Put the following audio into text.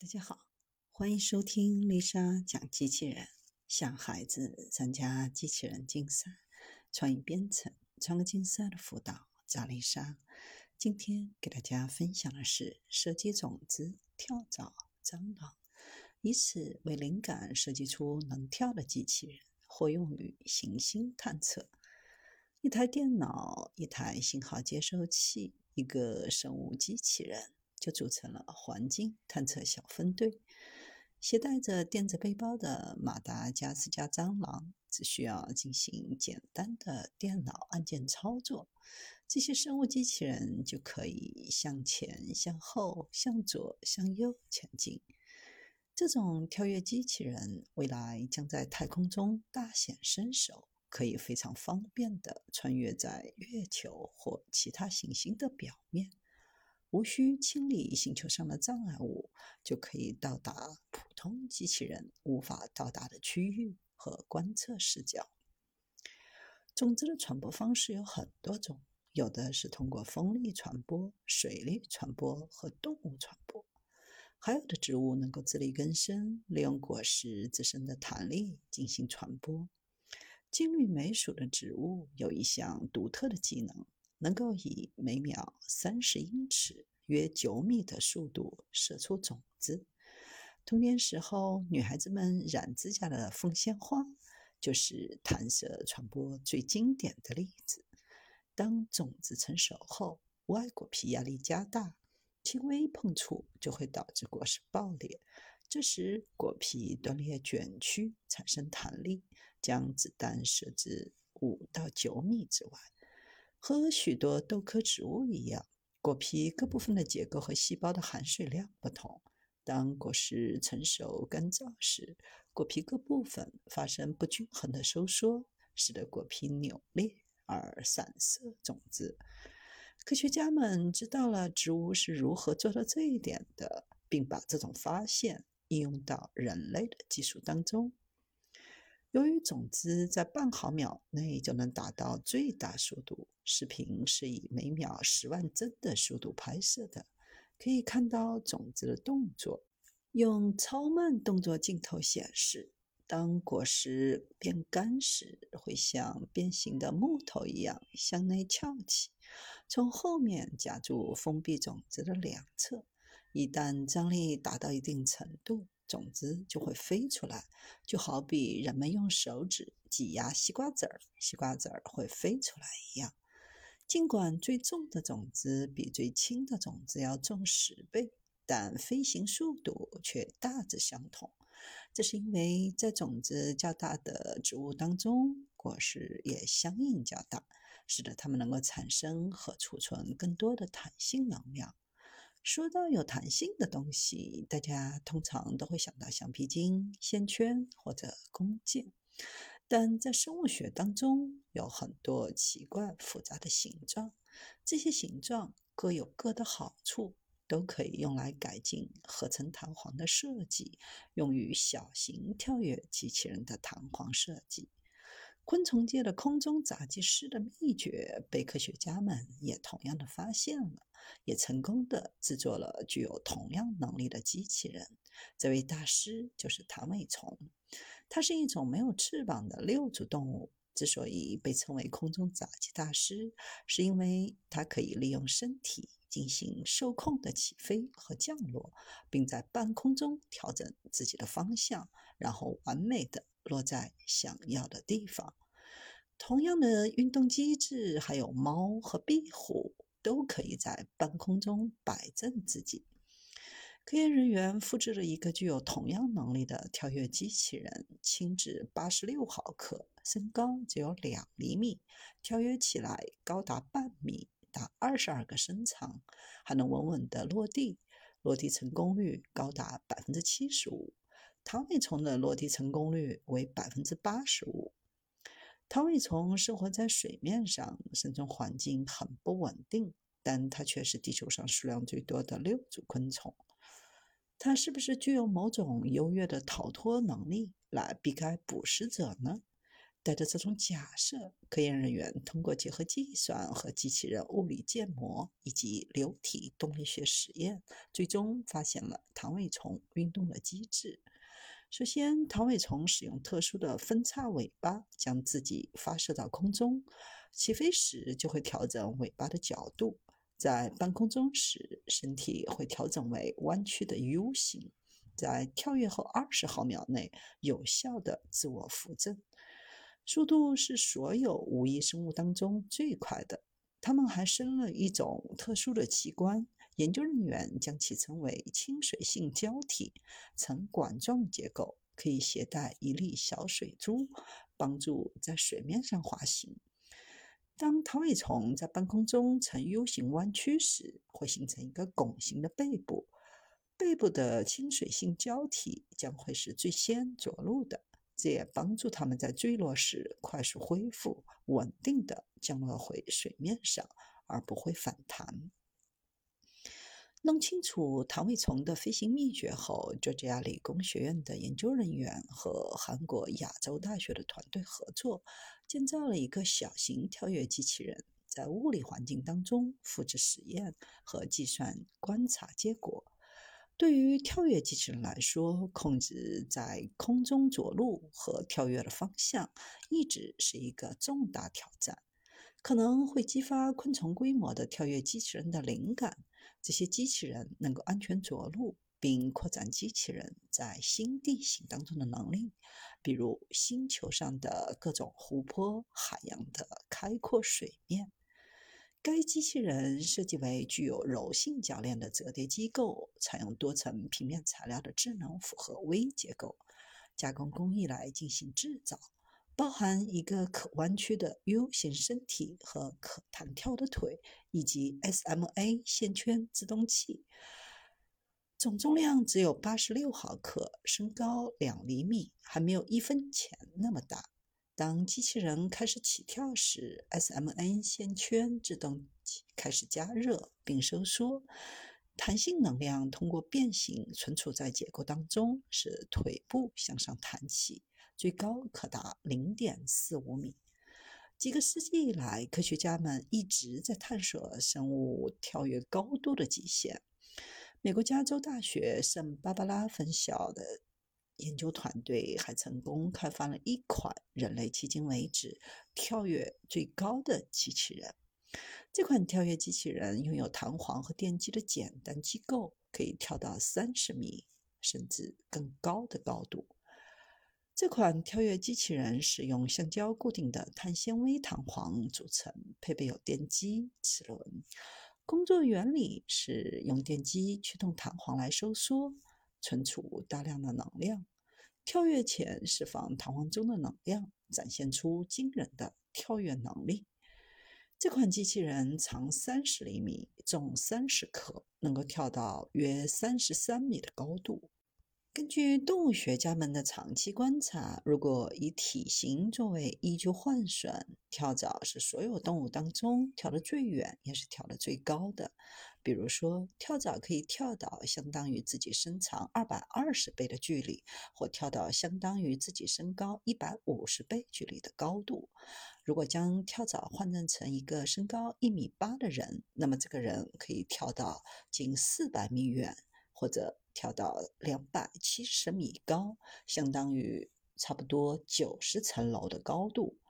大家好，欢迎收听丽莎讲机器人，向孩子参加机器人竞赛、创意编程、创客竞赛的辅导，找丽莎。今天给大家分享的是设计种子跳蚤蟑螂，以此为灵感设计出能跳的机器人，或用于行星探测。一台电脑、一台信号接收器、一个生物机器人。就组成了环境探测小分队。携带着电子背包的马达加斯加蟑螂，只需要进行简单的电脑按键操作，这些生物机器人就可以向前、向后、向左、向右前进。这种跳跃机器人未来将在太空中大显身手，可以非常方便地穿越在月球或其他行星的表面。无需清理星球上的障碍物，就可以到达普通机器人无法到达的区域和观测视角。种子的传播方式有很多种，有的是通过风力传播、水力传播和动物传播，还有的植物能够自力更生，利用果实自身的弹力进行传播。金缕梅属的植物有一项独特的技能。能够以每秒三十英尺（约九米）的速度射出种子。童年时候，女孩子们染指甲的凤仙花就是弹射传播最经典的例子。当种子成熟后，外果皮压力加大，轻微碰触就会导致果实爆裂。这时，果皮断裂卷曲，产生弹力，将子弹射至五到九米之外。和许多豆科植物一样，果皮各部分的结构和细胞的含水量不同。当果实成熟干燥时，果皮各部分发生不均衡的收缩，使得果皮扭裂而散射种子。科学家们知道了植物是如何做到这一点的，并把这种发现应用到人类的技术当中。由于种子在半毫秒内就能达到最大速度，视频是以每秒十万帧的速度拍摄的，可以看到种子的动作。用超慢动作镜头显示，当果实变干时，会像变形的木头一样向内翘起，从后面夹住封闭种子的两侧。一旦张力达到一定程度，种子就会飞出来，就好比人们用手指挤压西瓜籽儿，西瓜籽儿会飞出来一样。尽管最重的种子比最轻的种子要重十倍，但飞行速度却大致相同。这是因为在种子较大的植物当中，果实也相应较大，使得它们能够产生和储存更多的弹性能量。说到有弹性的东西，大家通常都会想到橡皮筋、线圈或者弓箭。但在生物学当中，有很多奇怪复杂的形状，这些形状各有各的好处，都可以用来改进合成弹簧的设计，用于小型跳跃机器人的弹簧设计。昆虫界的空中杂技师的秘诀被科学家们也同样的发现了，也成功的制作了具有同样能力的机器人。这位大师就是唐尾虫，它是一种没有翅膀的六足动物。之所以被称为空中杂技大师，是因为它可以利用身体进行受控的起飞和降落，并在半空中调整自己的方向，然后完美的。落在想要的地方。同样的运动机制，还有猫和壁虎都可以在半空中摆正自己。科研人员复制了一个具有同样能力的跳跃机器人，轻至八十六毫克，身高只有两厘米，跳跃起来高达半米，达二十二个身长，还能稳稳地落地，落地成功率高达百分之七十五。糖尾虫的落地成功率为百分之八十五。糖尾虫生活在水面上，生存环境很不稳定，但它却是地球上数量最多的六足昆虫。它是不是具有某种优越的逃脱能力，来避开捕食者呢？带着这种假设，科研人员通过结合计算和机器人物理建模以及流体动力学实验，最终发现了糖尾虫运动的机制。首先，唐尾虫使用特殊的分叉尾巴将自己发射到空中，起飞时就会调整尾巴的角度，在半空中时，身体会调整为弯曲的 U 型，在跳跃后二十毫秒内有效的自我扶正。速度是所有无翼生物当中最快的。它们还生了一种特殊的器官，研究人员将其称为亲水性胶体，呈管状结构，可以携带一粒小水珠，帮助在水面上滑行。当糖尾虫在半空中呈 U 型弯曲时，会形成一个拱形的背部，背部的亲水性胶体将会是最先着陆的。这也帮助它们在坠落时快速恢复，稳定的降落回水面上，而不会反弹。弄清楚糖尾虫的飞行秘诀后，佐治亚理工学院的研究人员和韩国亚洲大学的团队合作，建造了一个小型跳跃机器人，在物理环境当中复制实验和计算观察结果。对于跳跃机器人来说，控制在空中着陆和跳跃的方向一直是一个重大挑战，可能会激发昆虫规模的跳跃机器人的灵感。这些机器人能够安全着陆，并扩展机器人在新地形当中的能力，比如星球上的各种湖泊、海洋的开阔水面。该机器人设计为具有柔性铰链的折叠机构，采用多层平面材料的智能复合微结构加工工艺来进行制造，包含一个可弯曲的 U 型身体和可弹跳的腿，以及 SMA 线圈制动器。总重量只有八十六毫克，身高两厘米，还没有一分钱那么大。当机器人开始起跳时，SMA 线圈制动器开始加热并收缩，弹性能量通过变形存储在结构当中，使腿部向上弹起，最高可达零点四五米。几个世纪以来，科学家们一直在探索生物跳跃高度的极限。美国加州大学圣芭芭拉分校的。研究团队还成功开发了一款人类迄今为止跳跃最高的机器人。这款跳跃机器人拥有弹簧和电机的简单机构，可以跳到三十米甚至更高的高度。这款跳跃机器人使用橡胶固定的碳纤维弹簧组成，配备有电机、齿轮。工作原理是用电机驱动弹簧来收缩。存储大量的能量，跳跃前释放弹簧中的能量，展现出惊人的跳跃能力。这款机器人长三十厘米，重三十克，能够跳到约三十三米的高度。根据动物学家们的长期观察，如果以体型作为依据换算，跳蚤是所有动物当中跳得最远，也是跳得最高的。比如说，跳蚤可以跳到相当于自己身长二百二十倍的距离，或跳到相当于自己身高一百五十倍距离的高度。如果将跳蚤换算成一个身高一米八的人，那么这个人可以跳到近四百米远，或者跳到两百七十米高，相当于差不多九十层楼的高度。